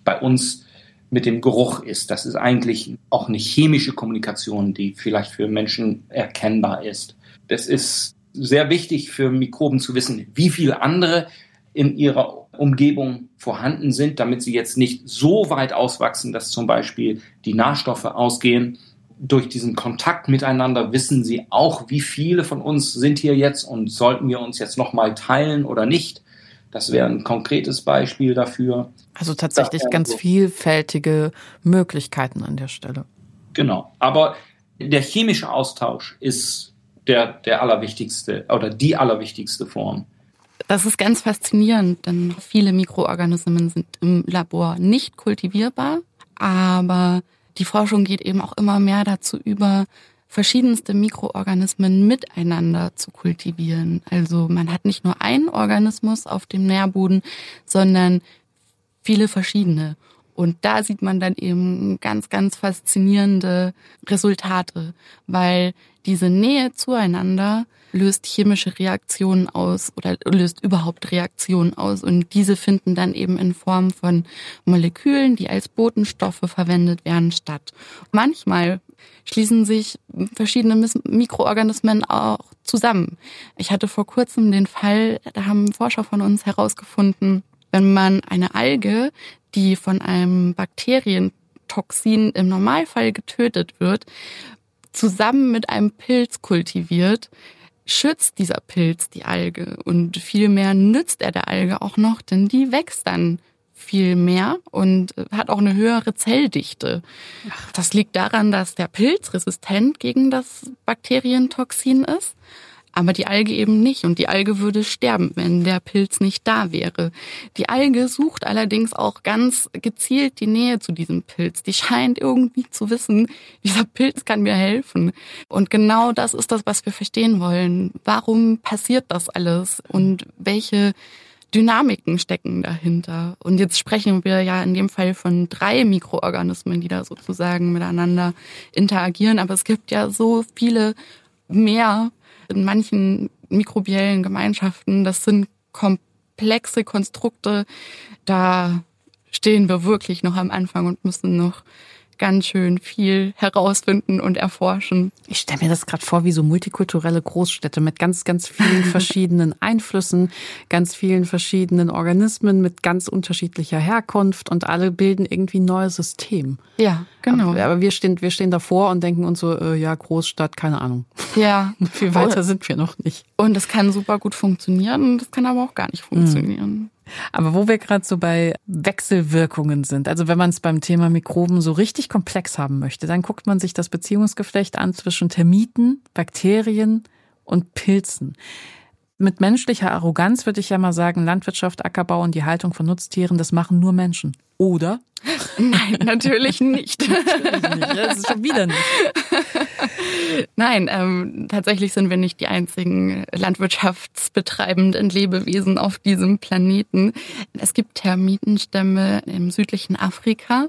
bei uns mit dem Geruch ist. Das ist eigentlich auch eine chemische Kommunikation, die vielleicht für Menschen erkennbar ist. Das ist sehr wichtig für Mikroben zu wissen, wie viele andere in ihrer Umgebung vorhanden sind, damit sie jetzt nicht so weit auswachsen, dass zum Beispiel die Nährstoffe ausgehen. Durch diesen Kontakt miteinander wissen sie auch, wie viele von uns sind hier jetzt und sollten wir uns jetzt nochmal teilen oder nicht. Das wäre ein konkretes Beispiel dafür. Also tatsächlich ganz so. vielfältige Möglichkeiten an der Stelle. Genau. Aber der chemische Austausch ist der, der allerwichtigste oder die allerwichtigste Form. Das ist ganz faszinierend, denn viele Mikroorganismen sind im Labor nicht kultivierbar, aber die Forschung geht eben auch immer mehr dazu über, verschiedenste Mikroorganismen miteinander zu kultivieren. Also man hat nicht nur einen Organismus auf dem Nährboden, sondern viele verschiedene. Und da sieht man dann eben ganz, ganz faszinierende Resultate, weil diese Nähe zueinander löst chemische Reaktionen aus oder löst überhaupt Reaktionen aus. Und diese finden dann eben in Form von Molekülen, die als Botenstoffe verwendet werden, statt. Manchmal schließen sich verschiedene Mikroorganismen auch zusammen. Ich hatte vor kurzem den Fall, da haben Forscher von uns herausgefunden, wenn man eine Alge, die von einem Bakterientoxin im Normalfall getötet wird, zusammen mit einem Pilz kultiviert, schützt dieser Pilz die Alge und vielmehr nützt er der Alge auch noch, denn die wächst dann viel mehr und hat auch eine höhere Zelldichte. Das liegt daran, dass der Pilz resistent gegen das Bakterientoxin ist aber die Alge eben nicht. Und die Alge würde sterben, wenn der Pilz nicht da wäre. Die Alge sucht allerdings auch ganz gezielt die Nähe zu diesem Pilz. Die scheint irgendwie zu wissen, dieser Pilz kann mir helfen. Und genau das ist das, was wir verstehen wollen. Warum passiert das alles? Und welche Dynamiken stecken dahinter. Und jetzt sprechen wir ja in dem Fall von drei Mikroorganismen, die da sozusagen miteinander interagieren. Aber es gibt ja so viele mehr in manchen mikrobiellen Gemeinschaften. Das sind komplexe Konstrukte. Da stehen wir wirklich noch am Anfang und müssen noch ganz schön viel herausfinden und erforschen. Ich stelle mir das gerade vor wie so multikulturelle Großstädte mit ganz, ganz vielen verschiedenen Einflüssen, ganz vielen verschiedenen Organismen mit ganz unterschiedlicher Herkunft und alle bilden irgendwie ein neues System. Ja, genau. Aber, aber wir stehen, wir stehen davor und denken uns so, äh, ja, Großstadt, keine Ahnung. Ja. Viel weiter sind wir noch nicht. Und es kann super gut funktionieren und es kann aber auch gar nicht funktionieren. Mhm. Aber wo wir gerade so bei Wechselwirkungen sind, also wenn man es beim Thema Mikroben so richtig komplex haben möchte, dann guckt man sich das Beziehungsgeflecht an zwischen Termiten, Bakterien und Pilzen. Mit menschlicher Arroganz würde ich ja mal sagen, Landwirtschaft, Ackerbau und die Haltung von Nutztieren, das machen nur Menschen. Oder? Nein, natürlich nicht. natürlich nicht. Das ist schon wieder nicht. Nein, ähm, tatsächlich sind wir nicht die einzigen landwirtschaftsbetreibenden Lebewesen auf diesem Planeten. Es gibt Termitenstämme im südlichen Afrika,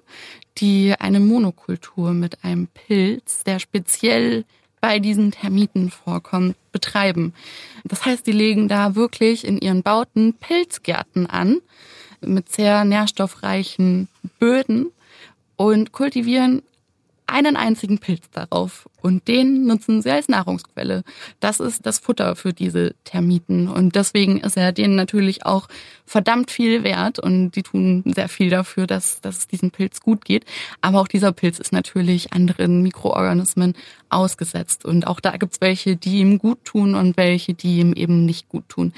die eine Monokultur mit einem Pilz, der speziell bei diesen Termiten vorkommt, betreiben. Das heißt, die legen da wirklich in ihren Bauten Pilzgärten an mit sehr nährstoffreichen Böden und kultivieren einen einzigen Pilz darauf und den nutzen sie als Nahrungsquelle. Das ist das Futter für diese Termiten und deswegen ist er denen natürlich auch verdammt viel wert und die tun sehr viel dafür, dass, dass es diesem Pilz gut geht. Aber auch dieser Pilz ist natürlich anderen Mikroorganismen ausgesetzt und auch da gibt's welche, die ihm gut tun und welche, die ihm eben nicht gut tun.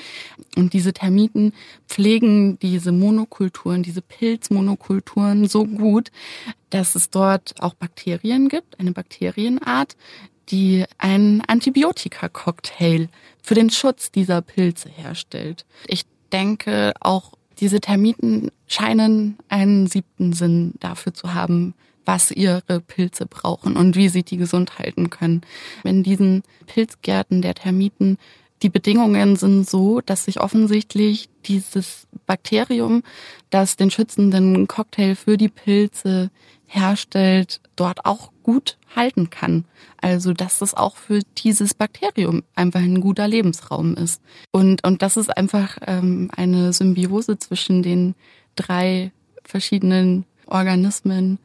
Und diese Termiten pflegen diese Monokulturen, diese Pilzmonokulturen so gut, dass es dort auch Bakterien gibt, eine Bakterienart, die einen Antibiotika-Cocktail für den Schutz dieser Pilze herstellt. Ich denke, auch diese Termiten scheinen einen siebten Sinn dafür zu haben, was ihre Pilze brauchen und wie sie die gesund halten können. In diesen Pilzgärten der Termiten die Bedingungen sind so, dass sich offensichtlich dieses Bakterium, das den schützenden Cocktail für die Pilze herstellt, dort auch gut halten kann. Also dass das auch für dieses Bakterium einfach ein guter Lebensraum ist. Und, und das ist einfach ähm, eine Symbiose zwischen den drei verschiedenen Organismen,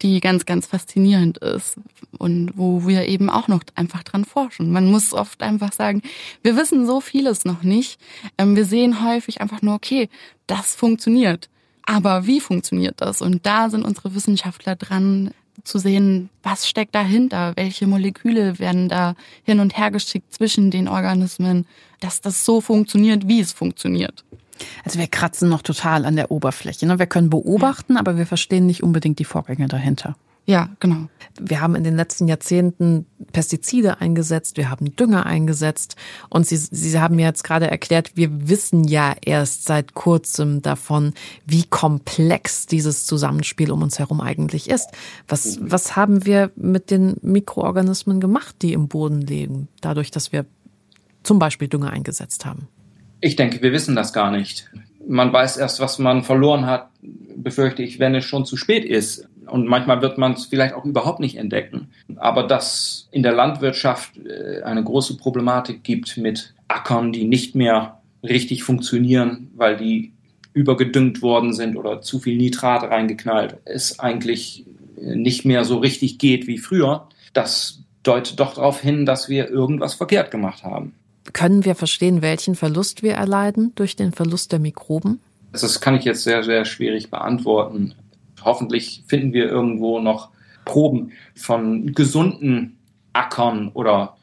die ganz, ganz faszinierend ist und wo wir eben auch noch einfach dran forschen. Man muss oft einfach sagen, wir wissen so vieles noch nicht. Ähm, wir sehen häufig einfach nur, okay, das funktioniert. Aber wie funktioniert das? Und da sind unsere Wissenschaftler dran zu sehen, was steckt dahinter, welche Moleküle werden da hin und her geschickt zwischen den Organismen, dass das so funktioniert, wie es funktioniert. Also wir kratzen noch total an der Oberfläche. Ne? Wir können beobachten, aber wir verstehen nicht unbedingt die Vorgänge dahinter. Ja, genau. Wir haben in den letzten Jahrzehnten Pestizide eingesetzt, wir haben Dünger eingesetzt und Sie, Sie haben mir jetzt gerade erklärt, wir wissen ja erst seit kurzem davon, wie komplex dieses Zusammenspiel um uns herum eigentlich ist. Was, was haben wir mit den Mikroorganismen gemacht, die im Boden leben, dadurch, dass wir zum Beispiel Dünger eingesetzt haben? Ich denke, wir wissen das gar nicht. Man weiß erst, was man verloren hat, befürchte ich, wenn es schon zu spät ist. Und manchmal wird man es vielleicht auch überhaupt nicht entdecken. Aber dass in der Landwirtschaft äh, eine große Problematik gibt mit Ackern, die nicht mehr richtig funktionieren, weil die übergedüngt worden sind oder zu viel Nitrat reingeknallt, es eigentlich nicht mehr so richtig geht wie früher, das deutet doch darauf hin, dass wir irgendwas verkehrt gemacht haben. Können wir verstehen, welchen Verlust wir erleiden durch den Verlust der Mikroben? Das kann ich jetzt sehr, sehr schwierig beantworten hoffentlich finden wir irgendwo noch Proben von gesunden Ackern oder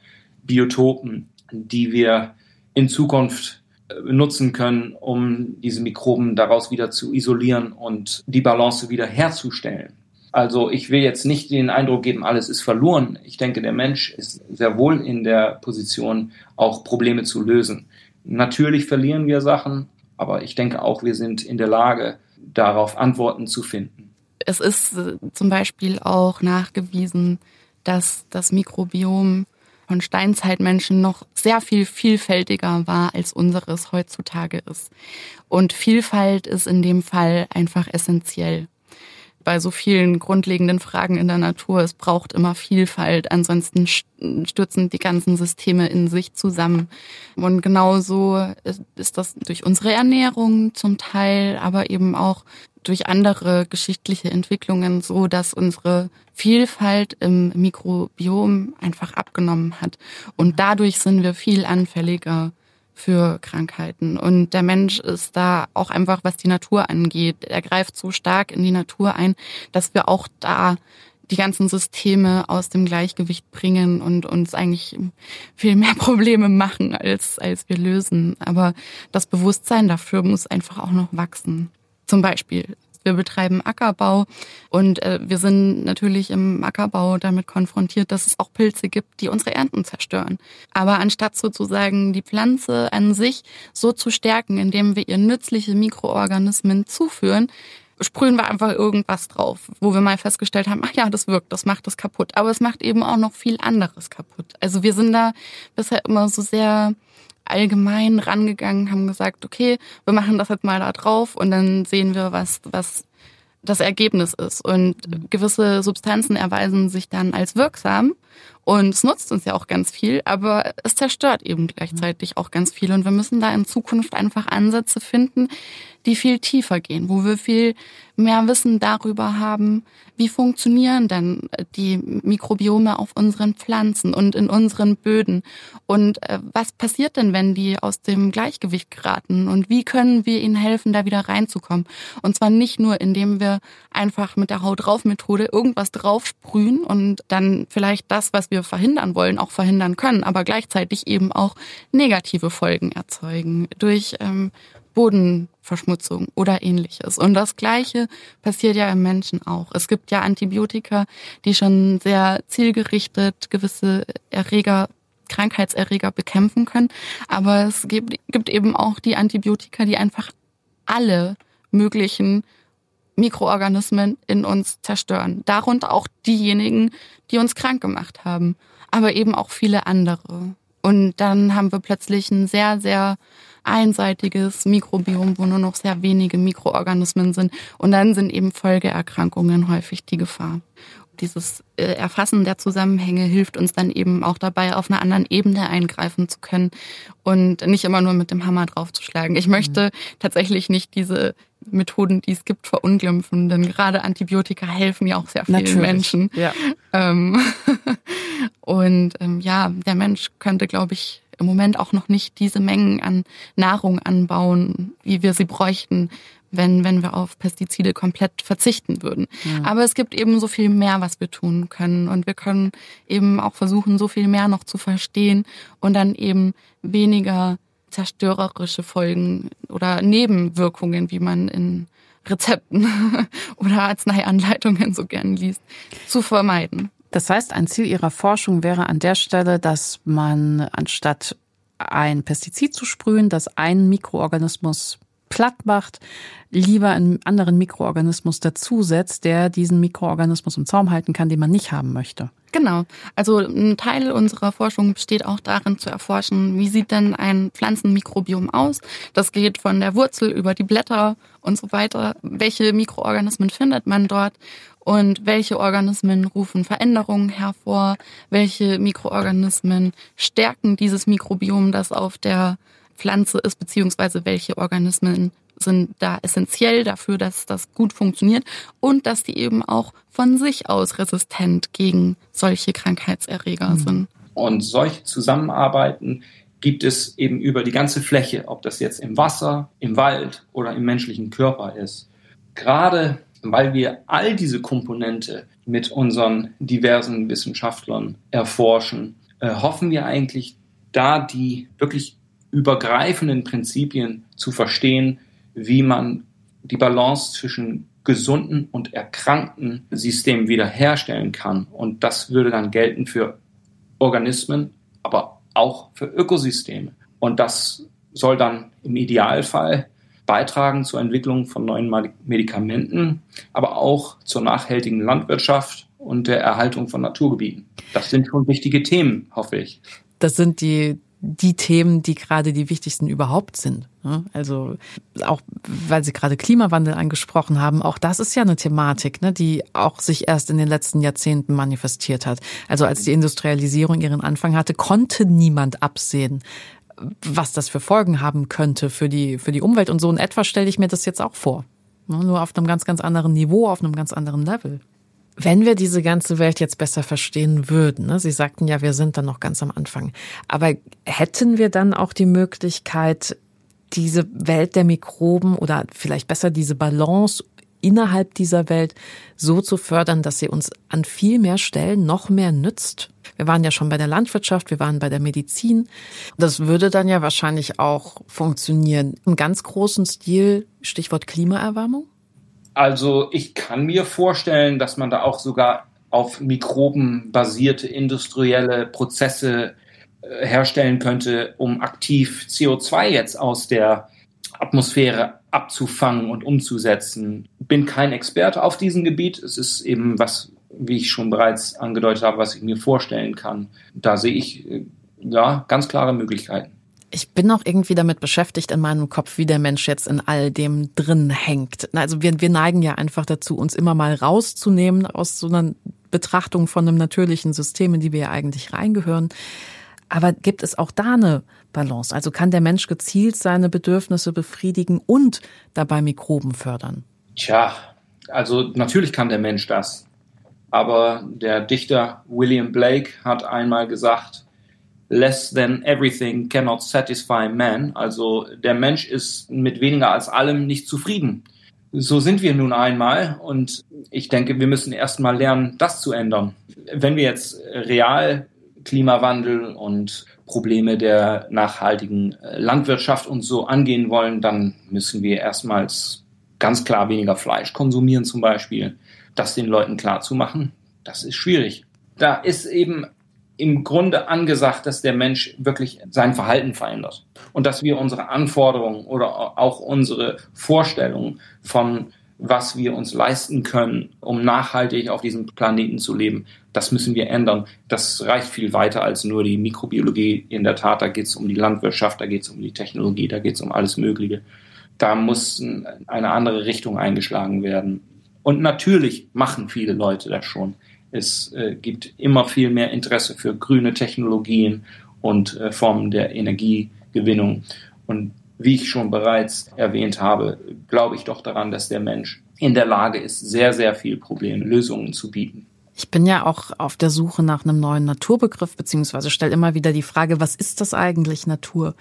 Biotopen, die wir in Zukunft äh, nutzen können, um diese Mikroben daraus wieder zu isolieren und die Balance wieder herzustellen. Also ich will jetzt nicht den Eindruck geben, alles ist verloren. Ich denke, der Mensch ist sehr wohl in der Position, auch Probleme zu lösen. Natürlich verlieren wir Sachen, aber ich denke auch, wir sind in der Lage, darauf Antworten zu finden. Es ist äh, zum Beispiel auch nachgewiesen, dass das Mikrobiom von Steinzeitmenschen noch sehr viel vielfältiger war, als unseres heutzutage ist. Und Vielfalt ist in dem Fall einfach essentiell. Bei so vielen grundlegenden Fragen in der Natur, es braucht immer Vielfalt, ansonsten stürzen die ganzen Systeme in sich zusammen. Und genauso ist das durch unsere Ernährung zum Teil, aber eben auch durch andere geschichtliche Entwicklungen so, dass unsere Vielfalt im Mikrobiom einfach abgenommen hat. Und dadurch sind wir viel anfälliger für Krankheiten. Und der Mensch ist da auch einfach, was die Natur angeht. Er greift so stark in die Natur ein, dass wir auch da die ganzen Systeme aus dem Gleichgewicht bringen und uns eigentlich viel mehr Probleme machen, als, als wir lösen. Aber das Bewusstsein dafür muss einfach auch noch wachsen. Zum Beispiel, wir betreiben Ackerbau und äh, wir sind natürlich im Ackerbau damit konfrontiert, dass es auch Pilze gibt, die unsere Ernten zerstören. Aber anstatt sozusagen die Pflanze an sich so zu stärken, indem wir ihr nützliche Mikroorganismen zuführen, sprühen wir einfach irgendwas drauf, wo wir mal festgestellt haben, ach ja, das wirkt, das macht das kaputt. Aber es macht eben auch noch viel anderes kaputt. Also wir sind da bisher immer so sehr allgemein rangegangen, haben gesagt, okay, wir machen das jetzt mal da drauf und dann sehen wir, was, was das Ergebnis ist. Und gewisse Substanzen erweisen sich dann als wirksam Und es nutzt uns ja auch ganz viel, aber es zerstört eben gleichzeitig auch ganz viel. Und wir müssen da in Zukunft einfach Ansätze finden, die viel tiefer gehen, wo wir viel mehr Wissen darüber haben, wie funktionieren denn die Mikrobiome auf unseren Pflanzen und in unseren Böden und äh, was passiert denn, wenn die aus dem Gleichgewicht geraten und wie können wir ihnen helfen, da wieder reinzukommen. Und zwar nicht nur, indem wir einfach mit der Haut drauf Methode irgendwas draufsprühen und dann vielleicht das, was wir verhindern wollen, auch verhindern können, aber gleichzeitig eben auch negative Folgen erzeugen durch ähm, Bodenverschmutzung oder ähnliches. Und das Gleiche passiert ja im Menschen auch. Es gibt ja Antibiotika, die schon sehr zielgerichtet gewisse Erreger Krankheitserreger bekämpfen können. Aber es gibt, gibt eben auch die Antibiotika, die einfach alle möglichen Mikroorganismen in uns zerstören. Darunter auch diejenigen, die uns krank gemacht haben, aber eben auch viele andere. Und dann haben wir plötzlich ein sehr, sehr einseitiges Mikrobiom, wo nur noch sehr wenige Mikroorganismen sind. Und dann sind eben Folgeerkrankungen häufig die Gefahr. Dieses äh, Erfassen der Zusammenhänge hilft uns dann eben auch dabei, auf einer anderen Ebene eingreifen zu können und nicht immer nur mit dem Hammer draufzuschlagen. Ich möchte mhm. tatsächlich nicht diese Methoden, die es gibt, verunglimpfen, denn gerade Antibiotika helfen ja auch sehr vielen Natürlich. Menschen. Ja. Ähm, und ähm, ja, der Mensch könnte, glaube ich, im Moment auch noch nicht diese Mengen an Nahrung anbauen, wie wir sie bräuchten, wenn, wenn wir auf Pestizide komplett verzichten würden. Ja. Aber es gibt eben so viel mehr, was wir tun können. Und wir können eben auch versuchen, so viel mehr noch zu verstehen und dann eben weniger zerstörerische Folgen oder Nebenwirkungen, wie man in Rezepten oder Arzneianleitungen so gern liest, zu vermeiden. Das heißt, ein Ziel Ihrer Forschung wäre an der Stelle, dass man anstatt ein Pestizid zu sprühen, das einen Mikroorganismus platt macht, lieber einen anderen Mikroorganismus dazusetzt, der diesen Mikroorganismus im Zaum halten kann, den man nicht haben möchte. Genau. Also ein Teil unserer Forschung besteht auch darin zu erforschen, wie sieht denn ein Pflanzenmikrobiom aus? Das geht von der Wurzel über die Blätter und so weiter. Welche Mikroorganismen findet man dort? Und welche Organismen rufen Veränderungen hervor? Welche Mikroorganismen stärken dieses Mikrobiom, das auf der Pflanze ist, beziehungsweise welche Organismen sind da essentiell dafür, dass das gut funktioniert und dass die eben auch von sich aus resistent gegen solche Krankheitserreger mhm. sind. Und solche Zusammenarbeiten gibt es eben über die ganze Fläche, ob das jetzt im Wasser, im Wald oder im menschlichen Körper ist. Gerade weil wir all diese Komponente mit unseren diversen Wissenschaftlern erforschen, äh, hoffen wir eigentlich da die wirklich übergreifenden Prinzipien zu verstehen, wie man die Balance zwischen gesunden und erkrankten Systemen wiederherstellen kann. Und das würde dann gelten für Organismen, aber auch für Ökosysteme. Und das soll dann im Idealfall beitragen zur Entwicklung von neuen Medikamenten, aber auch zur nachhaltigen Landwirtschaft und der Erhaltung von Naturgebieten. Das sind schon wichtige Themen, hoffe ich. Das sind die die Themen, die gerade die wichtigsten überhaupt sind. Ne? Also auch, weil Sie gerade Klimawandel angesprochen haben, auch das ist ja eine Thematik, ne, die auch sich erst in den letzten Jahrzehnten manifestiert hat. Also als die Industrialisierung ihren Anfang hatte, konnte niemand absehen, was das für Folgen haben könnte für die, für die Umwelt. Und so in etwa stelle ich mir das jetzt auch vor. Ne? Nur auf einem ganz, ganz anderen Niveau, auf einem ganz anderen Level. Wenn wir diese ganze Welt jetzt besser verstehen würden, ne? Sie sagten ja, wir sind dann noch ganz am Anfang, aber hätten wir dann auch die Möglichkeit, diese Welt der Mikroben oder vielleicht besser diese Balance innerhalb dieser Welt so zu fördern, dass sie uns an viel mehr Stellen noch mehr nützt. Wir waren ja schon bei der Landwirtschaft, wir waren bei der Medizin. Das würde dann ja wahrscheinlich auch funktionieren im ganz großen Stil, Stichwort Klimaerwärmung. Also ich kann mir vorstellen, dass man da auch sogar auf Mikroben basierte industrielle Prozesse äh, herstellen könnte, um aktiv CO2 jetzt aus der Atmosphäre abzufangen und umzusetzen. Bin kein Experte auf diesem Gebiet. Es ist eben was, wie ich schon bereits angedeutet habe, was ich mir vorstellen kann. Da sehe ich äh, ja ganz klare Möglichkeiten. Ich bin auch irgendwie damit beschäftigt in meinem Kopf, wie der Mensch jetzt in all dem drin hängt. Also wir, wir neigen ja einfach dazu, uns immer mal rauszunehmen aus so einer Betrachtung von einem natürlichen System, in die wir ja eigentlich reingehören. Aber gibt es auch da eine Balance? Also kann der Mensch gezielt seine Bedürfnisse befriedigen und dabei Mikroben fördern? Tja, also natürlich kann der Mensch das. Aber der Dichter William Blake hat einmal gesagt, less than everything cannot satisfy man. Also der Mensch ist mit weniger als allem nicht zufrieden. So sind wir nun einmal und ich denke, wir müssen erst mal lernen, das zu ändern. Wenn wir jetzt real Klimawandel und Probleme der nachhaltigen äh, Landwirtschaft und so angehen wollen, dann müssen wir erstmals ganz klar weniger Fleisch konsumieren zum Beispiel. Das den Leuten klar zu machen, das ist schwierig. Da ist eben im Grunde angesagt, dass der Mensch wirklich sein Verhalten verändert und dass wir unsere Anforderungen oder auch unsere Vorstellungen von was wir uns leisten können, um nachhaltig auf diesem Planeten zu leben, das müssen wir ändern. Das reicht viel weiter als nur die Mikrobiologie. In der Tat, da geht es um die Landwirtschaft, da geht es um die Technologie, da geht es um alles Mögliche. Da muss eine andere Richtung eingeschlagen werden. Und natürlich machen viele Leute das schon. Es äh, gibt immer viel mehr Interesse für grüne Technologien und äh, Formen der Energiegewinnung. Und wie ich schon bereits erwähnt habe, glaube ich doch daran, dass der Mensch in der Lage ist, sehr, sehr viel Problemlösungen zu bieten. Ich bin ja auch auf der Suche nach einem neuen Naturbegriff, beziehungsweise stelle immer wieder die Frage, was ist das eigentlich Natur?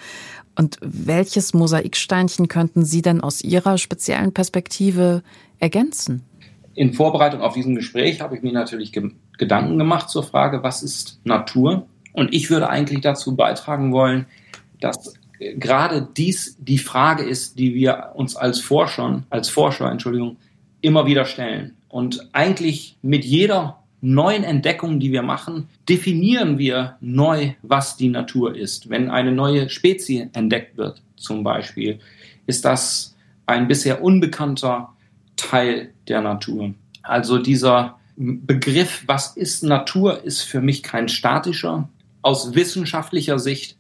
Und welches Mosaiksteinchen könnten Sie denn aus Ihrer speziellen Perspektive ergänzen? In Vorbereitung auf diesem Gespräch habe ich mir natürlich ge Gedanken gemacht zur Frage, was ist Natur? Und ich würde eigentlich dazu beitragen wollen, dass gerade dies die Frage ist, die wir uns als Forscher, als Forscher, Entschuldigung, immer wieder stellen. Und eigentlich mit jeder neuen Entdeckung, die wir machen, definieren wir neu, was die Natur ist. Wenn eine neue Spezie entdeckt wird, zum Beispiel, ist das ein bisher unbekannter Teil der Natur. Also dieser Begriff, was ist Natur, ist für mich kein statischer. Aus wissenschaftlicher Sicht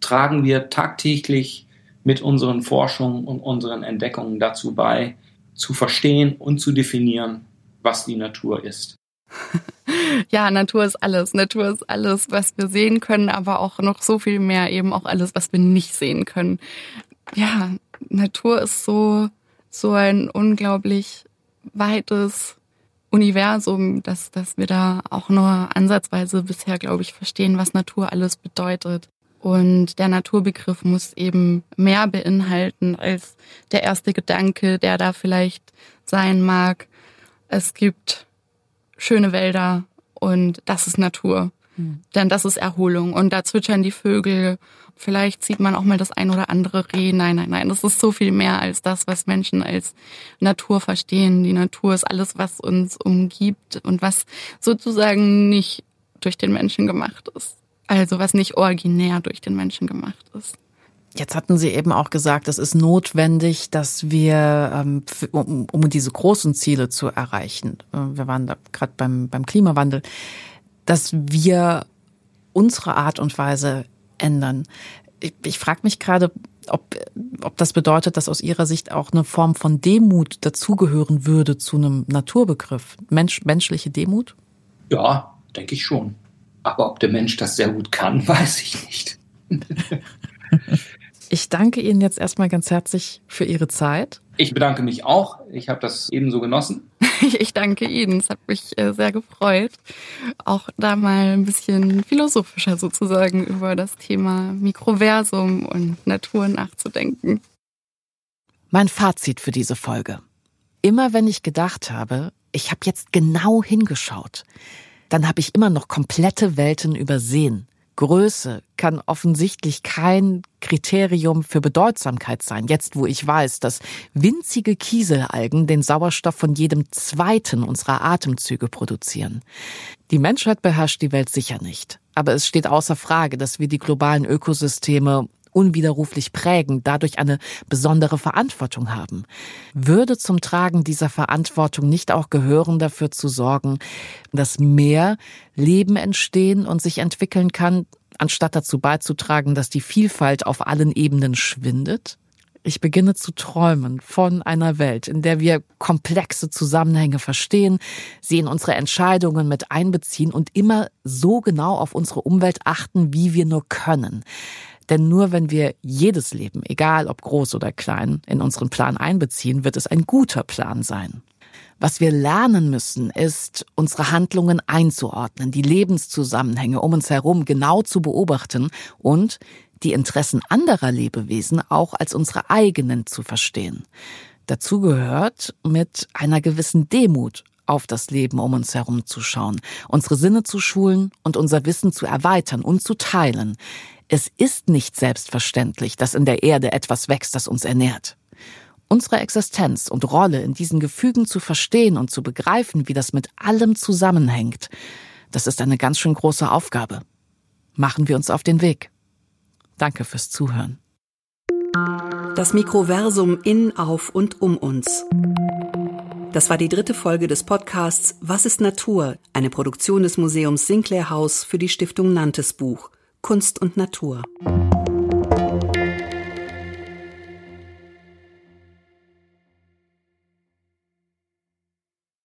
tragen wir tagtäglich mit unseren Forschungen und unseren Entdeckungen dazu bei, zu verstehen und zu definieren, was die Natur ist. Ja, Natur ist alles. Natur ist alles, was wir sehen können, aber auch noch so viel mehr, eben auch alles, was wir nicht sehen können. Ja, Natur ist so, so ein unglaublich weites Universum, dass, dass wir da auch nur ansatzweise bisher, glaube ich, verstehen, was Natur alles bedeutet. Und der Naturbegriff muss eben mehr beinhalten als der erste Gedanke, der da vielleicht sein mag. Es gibt schöne Wälder und das ist Natur. Hm. Denn das ist Erholung. Und da zwitschern die Vögel. Vielleicht sieht man auch mal das ein oder andere Reh. Nein, nein, nein. Das ist so viel mehr als das, was Menschen als Natur verstehen. Die Natur ist alles, was uns umgibt und was sozusagen nicht durch den Menschen gemacht ist. Also was nicht originär durch den Menschen gemacht ist. Jetzt hatten Sie eben auch gesagt, es ist notwendig, dass wir, ähm, um, um diese großen Ziele zu erreichen, äh, wir waren da gerade beim, beim Klimawandel, dass wir unsere Art und Weise ändern. Ich, ich frage mich gerade, ob, ob das bedeutet, dass aus Ihrer Sicht auch eine Form von Demut dazugehören würde zu einem Naturbegriff. Mensch, menschliche Demut? Ja, denke ich schon. Aber ob der Mensch das sehr gut kann, weiß ich nicht. ich danke Ihnen jetzt erstmal ganz herzlich für Ihre Zeit. Ich bedanke mich auch. Ich habe das ebenso genossen. Ich danke Ihnen. Es hat mich äh, sehr gefreut, auch da mal ein bisschen philosophischer sozusagen über das Thema Mikroversum und Natur nachzudenken. Mein Fazit für diese Folge. Immer wenn ich gedacht habe, ich habe jetzt genau hingeschaut, dann habe ich immer noch komplette Welten übersehen. Größe kann offensichtlich kein Kriterium für Bedeutsamkeit sein, jetzt wo ich weiß, dass winzige Kieselalgen den Sauerstoff von jedem zweiten unserer Atemzüge produzieren. Die Menschheit beherrscht die Welt sicher nicht, aber es steht außer Frage, dass wir die globalen Ökosysteme unwiderruflich prägen, dadurch eine besondere Verantwortung haben. Würde zum Tragen dieser Verantwortung nicht auch gehören, dafür zu sorgen, dass mehr Leben entstehen und sich entwickeln kann, anstatt dazu beizutragen, dass die Vielfalt auf allen Ebenen schwindet? Ich beginne zu träumen von einer Welt, in der wir komplexe Zusammenhänge verstehen, sie in unsere Entscheidungen mit einbeziehen und immer so genau auf unsere Umwelt achten, wie wir nur können. Denn nur wenn wir jedes Leben, egal ob groß oder klein, in unseren Plan einbeziehen, wird es ein guter Plan sein. Was wir lernen müssen, ist, unsere Handlungen einzuordnen, die Lebenszusammenhänge um uns herum genau zu beobachten und die Interessen anderer Lebewesen auch als unsere eigenen zu verstehen. Dazu gehört, mit einer gewissen Demut auf das Leben um uns herum zu schauen, unsere Sinne zu schulen und unser Wissen zu erweitern und zu teilen. Es ist nicht selbstverständlich, dass in der Erde etwas wächst, das uns ernährt. Unsere Existenz und Rolle in diesen Gefügen zu verstehen und zu begreifen, wie das mit allem zusammenhängt, das ist eine ganz schön große Aufgabe. Machen wir uns auf den Weg. Danke fürs Zuhören. Das Mikroversum in, auf und um uns. Das war die dritte Folge des Podcasts Was ist Natur? Eine Produktion des Museums Sinclair House für die Stiftung Nantes Buch Kunst und Natur.